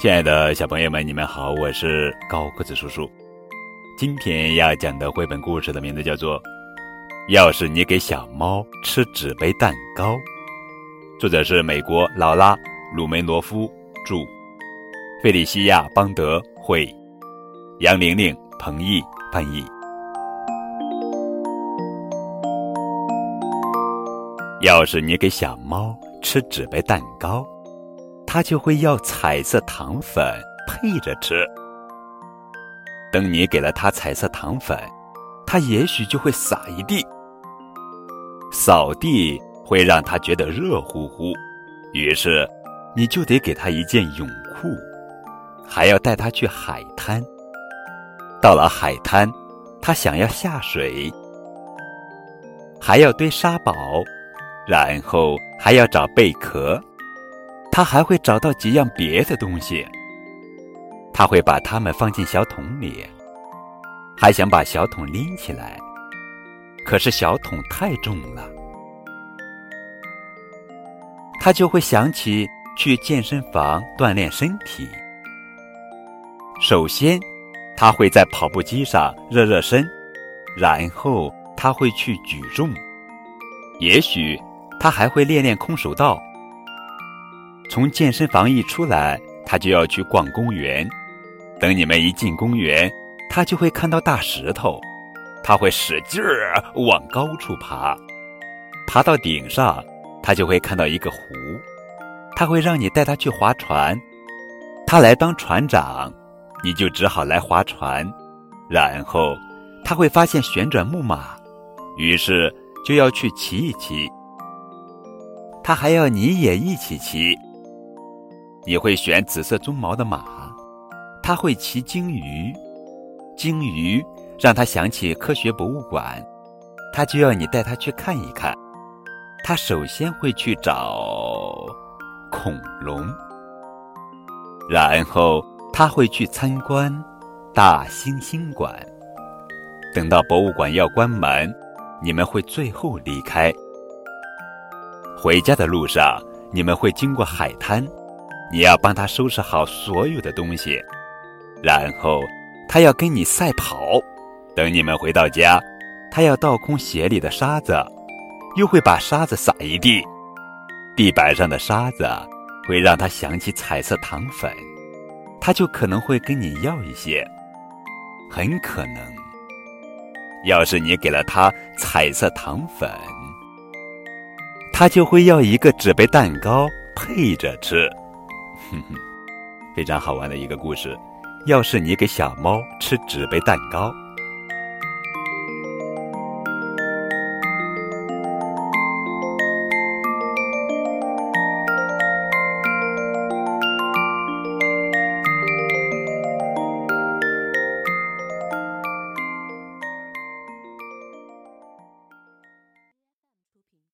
亲爱的小朋友们，你们好，我是高个子叔叔。今天要讲的绘本故事的名字叫做《要是你给小猫吃纸杯蛋糕》，作者是美国劳拉·鲁梅罗夫著，费利西亚·邦德绘，杨玲玲、彭毅翻译。要是你给小猫吃纸杯蛋糕，他就会要彩色糖粉配着吃。等你给了他彩色糖粉，他也许就会撒一地。扫地会让他觉得热乎乎，于是你就得给他一件泳裤，还要带他去海滩。到了海滩，他想要下水，还要堆沙堡。然后还要找贝壳，他还会找到几样别的东西。他会把它们放进小桶里，还想把小桶拎起来，可是小桶太重了。他就会想起去健身房锻炼身体。首先，他会在跑步机上热热身，然后他会去举重，也许。他还会练练空手道。从健身房一出来，他就要去逛公园。等你们一进公园，他就会看到大石头，他会使劲儿往高处爬。爬到顶上，他就会看到一个湖，他会让你带他去划船。他来当船长，你就只好来划船。然后他会发现旋转木马，于是就要去骑一骑。他还要你也一起骑。你会选紫色鬃毛的马，他会骑鲸鱼，鲸鱼让他想起科学博物馆，他就要你带他去看一看。他首先会去找恐龙，然后他会去参观大猩猩馆。等到博物馆要关门，你们会最后离开。回家的路上，你们会经过海滩，你要帮他收拾好所有的东西，然后他要跟你赛跑。等你们回到家，他要倒空鞋里的沙子，又会把沙子撒一地。地板上的沙子会让他想起彩色糖粉，他就可能会跟你要一些。很可能，要是你给了他彩色糖粉。他就会要一个纸杯蛋糕配着吃，哼哼，非常好玩的一个故事。要是你给小猫吃纸杯蛋糕。